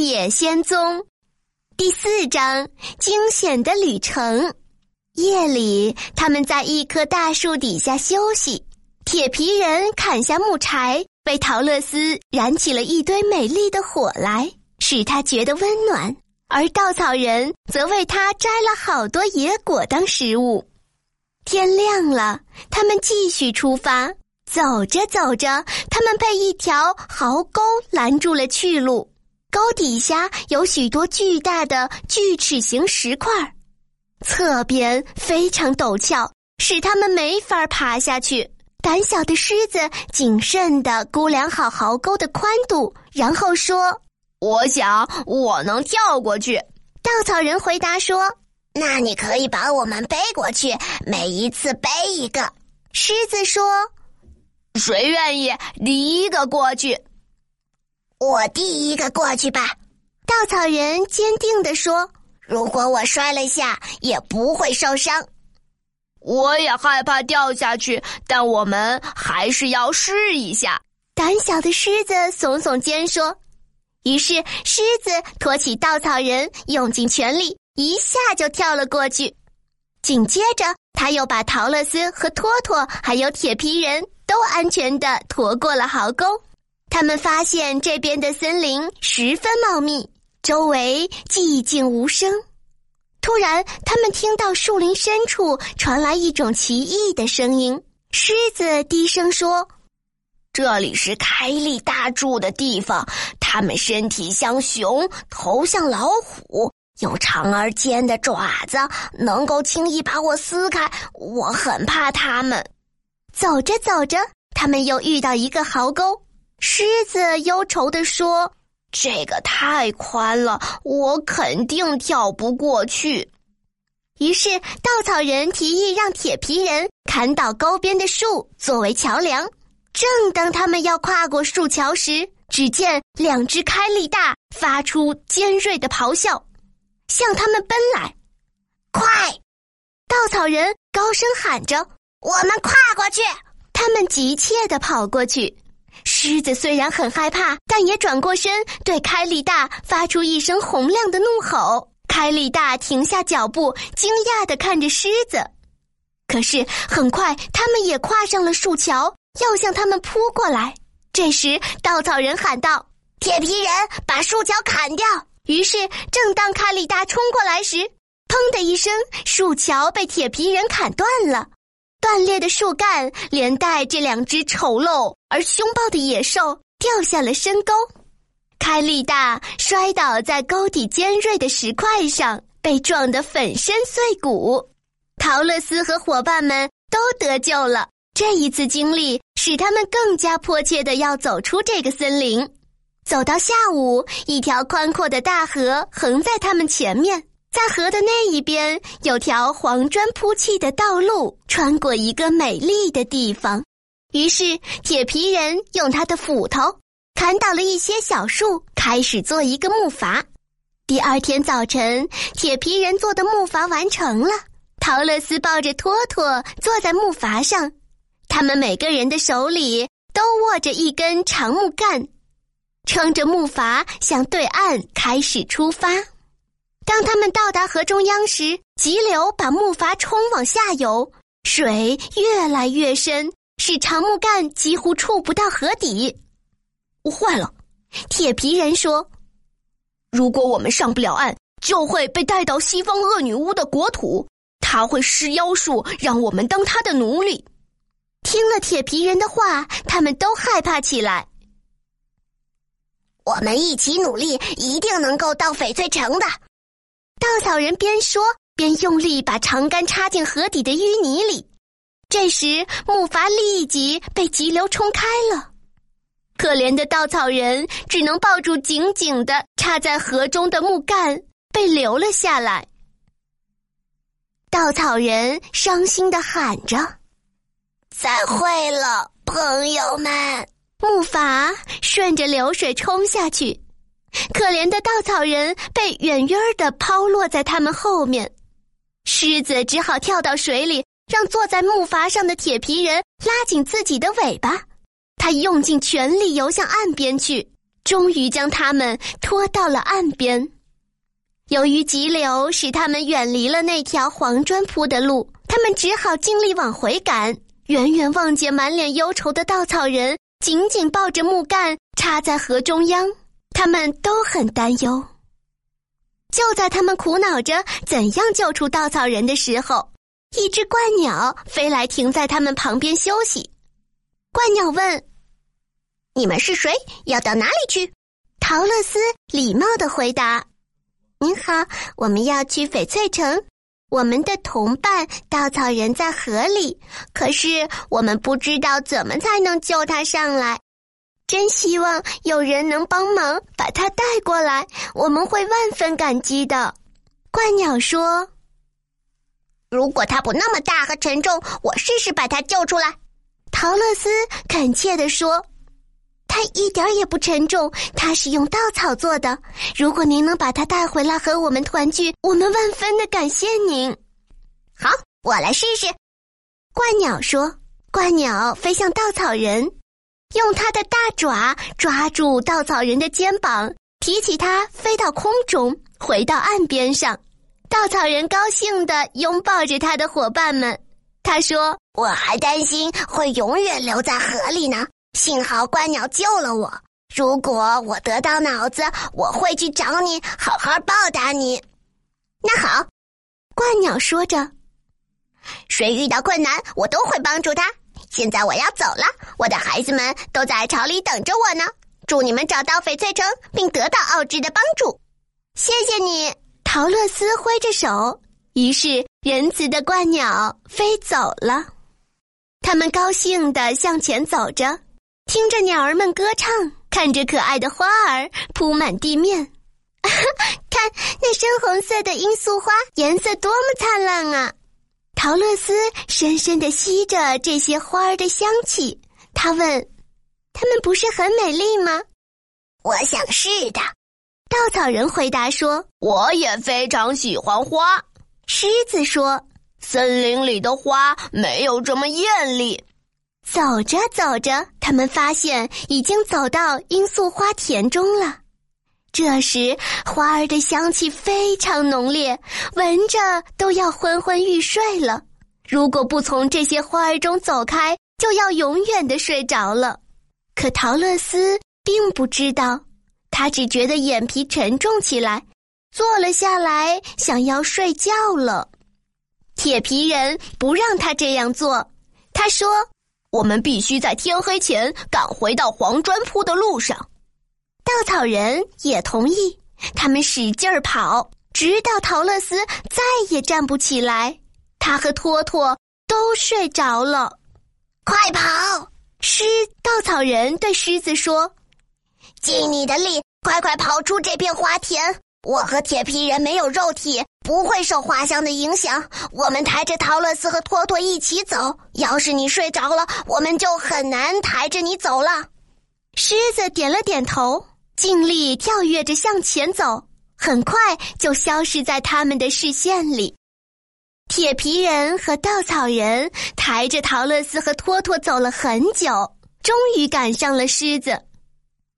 野仙踪第四章：惊险的旅程。夜里，他们在一棵大树底下休息。铁皮人砍下木柴，为陶乐斯燃起了一堆美丽的火来，使他觉得温暖。而稻草人则为他摘了好多野果当食物。天亮了，他们继续出发。走着走着，他们被一条壕沟拦住了去路。沟底下有许多巨大的锯齿形石块，侧边非常陡峭，使他们没法爬下去。胆小的狮子谨慎地估量好壕沟的宽度，然后说：“我想我能跳过去。”稻草人回答说：“那你可以把我们背过去，每一次背一个。”狮子说。谁愿意第一个过去？我第一个过去吧。稻草人坚定地说：“如果我摔了下，也不会受伤。”我也害怕掉下去，但我们还是要试一下。胆小的狮子耸耸肩说：“于是狮子托起稻草人，用尽全力，一下就跳了过去。紧接着，他又把陶乐斯和托托还有铁皮人。”都安全的驮过了壕沟，他们发现这边的森林十分茂密，周围寂静无声。突然，他们听到树林深处传来一种奇异的声音。狮子低声说：“这里是开利大住的地方，它们身体像熊，头像老虎，有长而尖的爪子，能够轻易把我撕开。我很怕它们。”走着走着，他们又遇到一个壕沟。狮子忧愁地说：“这个太宽了，我肯定跳不过去。”于是稻草人提议让铁皮人砍倒沟边的树作为桥梁。正当他们要跨过树桥时，只见两只开力大发出尖锐的咆哮，向他们奔来。快！稻草人高声喊着。我们跨过去，他们急切地跑过去。狮子虽然很害怕，但也转过身对开利大发出一声洪亮的怒吼。开利大停下脚步，惊讶地看着狮子。可是很快，他们也跨上了树桥，要向他们扑过来。这时，稻草人喊道：“铁皮人，把树桥砍掉！”于是，正当开利大冲过来时，砰的一声，树桥被铁皮人砍断了。断裂的树干连带这两只丑陋而凶暴的野兽掉下了深沟，开力大摔倒在沟底尖锐的石块上，被撞得粉身碎骨。陶乐斯和伙伴们都得救了。这一次经历使他们更加迫切的要走出这个森林。走到下午，一条宽阔的大河横在他们前面。在河的那一边有条黄砖铺砌的道路，穿过一个美丽的地方。于是铁皮人用他的斧头砍倒了一些小树，开始做一个木筏。第二天早晨，铁皮人做的木筏完成了。陶乐斯抱着托托坐在木筏上，他们每个人的手里都握着一根长木杆，撑着木筏向对岸开始出发。当他们到达河中央时，急流把木筏冲往下游，水越来越深，使长木杆几乎触不到河底。坏了，铁皮人说：“如果我们上不了岸，就会被带到西方恶女巫的国土，她会施妖术，让我们当她的奴隶。”听了铁皮人的话，他们都害怕起来。我们一起努力，一定能够到翡翠城的。稻草人边说边用力把长杆插进河底的淤泥里，这时木筏立即被急流冲开了。可怜的稻草人只能抱住紧紧的插在河中的木杆，被留了下来。稻草人伤心的喊着：“再会了，朋友们！”木筏顺着流水冲下去。可怜的稻草人被远远的抛落在他们后面，狮子只好跳到水里，让坐在木筏上的铁皮人拉紧自己的尾巴。他用尽全力游向岸边去，终于将他们拖到了岸边。由于急流使他们远离了那条黄砖铺的路，他们只好尽力往回赶。远远望见满脸忧愁的稻草人，紧紧抱着木杆插在河中央，他们都很担忧。就在他们苦恼着怎样救出稻草人的时候，一只鹳鸟飞来，停在他们旁边休息。鹳鸟问：“你们是谁？要到哪里去？”陶乐斯礼貌的回答：“您好，我们要去翡翠城。我们的同伴稻草人在河里，可是我们不知道怎么才能救他上来。真希望有人能帮忙把他带过来，我们会万分感激的。”怪鸟说。如果它不那么大和沉重，我试试把它救出来。”陶乐斯恳切地说，“它一点也不沉重，它是用稻草做的。如果您能把它带回来和我们团聚，我们万分的感谢您。”好，我来试试。”怪鸟说。怪鸟飞向稻草人，用它的大爪抓住稻草人的肩膀，提起它飞到空中，回到岸边上。稻草人高兴地拥抱着他的伙伴们。他说：“我还担心会永远留在河里呢，幸好鹳鸟救了我。如果我得到脑子，我会去找你，好好报答你。”那好，鹳鸟说着：“谁遇到困难，我都会帮助他。现在我要走了，我的孩子们都在巢里等着我呢。祝你们找到翡翠城，并得到奥芝的帮助。谢谢你。”陶乐斯挥着手，于是仁慈的鹳鸟飞走了。他们高兴地向前走着，听着鸟儿们歌唱，看着可爱的花儿铺满地面。看那深红色的罂粟花，颜色多么灿烂啊！陶乐斯深深地吸着这些花儿的香气，他问：“它们不是很美丽吗？”我想是的。稻草人回答说：“我也非常喜欢花。”狮子说：“森林里的花没有这么艳丽。”走着走着，他们发现已经走到罂粟花田中了。这时，花儿的香气非常浓烈，闻着都要昏昏欲睡了。如果不从这些花儿中走开，就要永远的睡着了。可陶乐斯并不知道。他只觉得眼皮沉重起来，坐了下来，想要睡觉了。铁皮人不让他这样做，他说：“我们必须在天黑前赶回到黄砖铺的路上。”稻草人也同意，他们使劲儿跑，直到陶乐斯再也站不起来，他和托托都睡着了。快跑！狮稻草人对狮子说。尽你的力，快快跑出这片花田！我和铁皮人没有肉体，不会受花香的影响。我们抬着陶乐斯和托托一起走。要是你睡着了，我们就很难抬着你走了。狮子点了点头，尽力跳跃着向前走，很快就消失在他们的视线里。铁皮人和稻草人抬着陶乐斯和托托走了很久，终于赶上了狮子。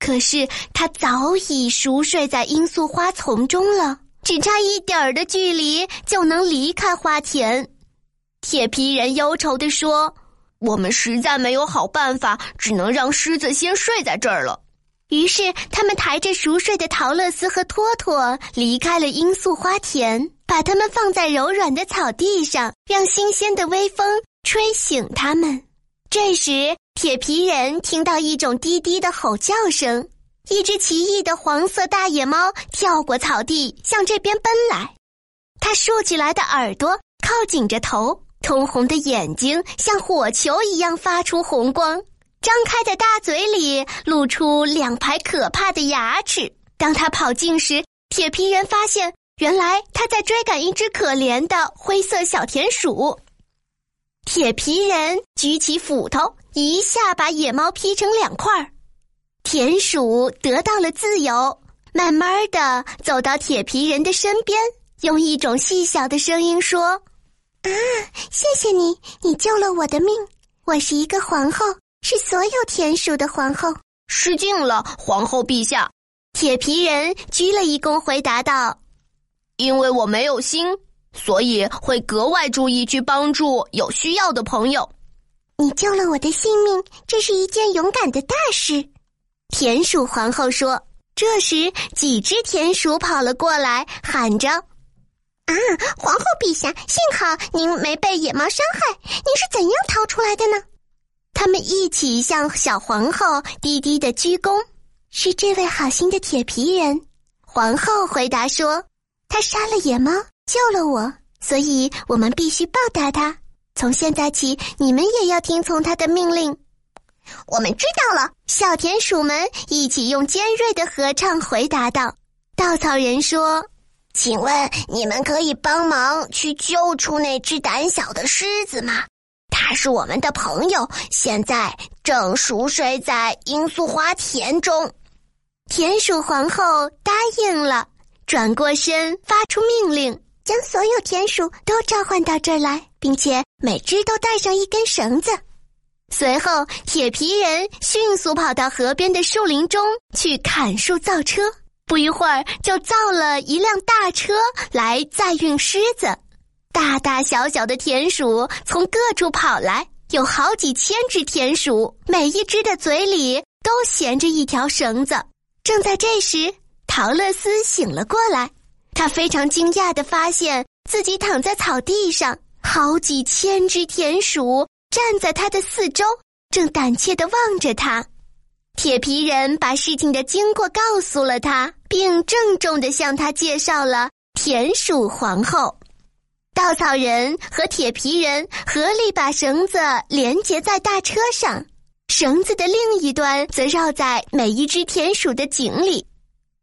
可是他早已熟睡在罂粟花丛中了，只差一点儿的距离就能离开花田。铁皮人忧愁地说：“我们实在没有好办法，只能让狮子先睡在这儿了。”于是他们抬着熟睡的陶乐斯和托托离开了罂粟花田，把它们放在柔软的草地上，让新鲜的微风吹醒它们。这时。铁皮人听到一种低低的吼叫声，一只奇异的黄色大野猫跳过草地，向这边奔来。它竖起来的耳朵靠紧着头，通红的眼睛像火球一样发出红光，张开的大嘴里露出两排可怕的牙齿。当它跑近时，铁皮人发现，原来它在追赶一只可怜的灰色小田鼠。铁皮人举起斧头。一下把野猫劈成两块儿，田鼠得到了自由，慢慢的走到铁皮人的身边，用一种细小的声音说：“啊，谢谢你，你救了我的命。我是一个皇后，是所有田鼠的皇后。失敬了，皇后陛下。铁皮人鞠了一躬，回答道：“因为我没有心，所以会格外注意去帮助有需要的朋友。”你救了我的性命，这是一件勇敢的大事。田鼠皇后说。这时，几只田鼠跑了过来，喊着：“啊，皇后陛下，幸好您没被野猫伤害，您是怎样逃出来的呢？”他们一起向小皇后低低的鞠躬。是这位好心的铁皮人，皇后回答说：“他杀了野猫，救了我，所以我们必须报答他。从现在起，你们也要听从他的命令。”我们知道了，小田鼠们一起用尖锐的合唱回答道：“稻草人说，请问你们可以帮忙去救出那只胆小的狮子吗？他是我们的朋友，现在正熟睡在罂粟花田中。”田鼠皇后答应了，转过身发出命令，将所有田鼠都召唤到这儿来，并且每只都带上一根绳子。随后，铁皮人迅速跑到河边的树林中去砍树造车。不一会儿，就造了一辆大车来载运狮子。大大小小的田鼠从各处跑来，有好几千只田鼠，每一只的嘴里都衔着一条绳子。正在这时，陶乐斯醒了过来，他非常惊讶的发现自己躺在草地上，好几千只田鼠。站在他的四周，正胆怯的望着他。铁皮人把事情的经过告诉了他，并郑重的向他介绍了田鼠皇后。稻草人和铁皮人合力把绳子连接在大车上，绳子的另一端则绕在每一只田鼠的颈里。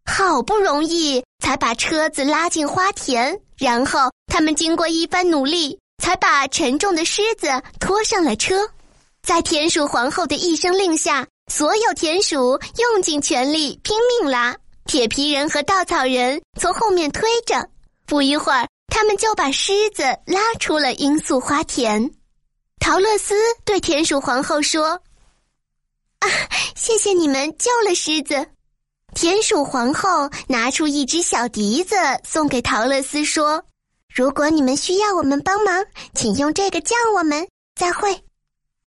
好不容易才把车子拉进花田，然后他们经过一番努力。才把沉重的狮子拖上了车，在田鼠皇后的一声令下，所有田鼠用尽全力拼命拉，铁皮人和稻草人从后面推着。不一会儿，他们就把狮子拉出了罂粟花田。陶乐斯对田鼠皇后说：“啊，谢谢你们救了狮子。”田鼠皇后拿出一只小笛子送给陶乐斯，说。如果你们需要我们帮忙，请用这个叫我们。再会。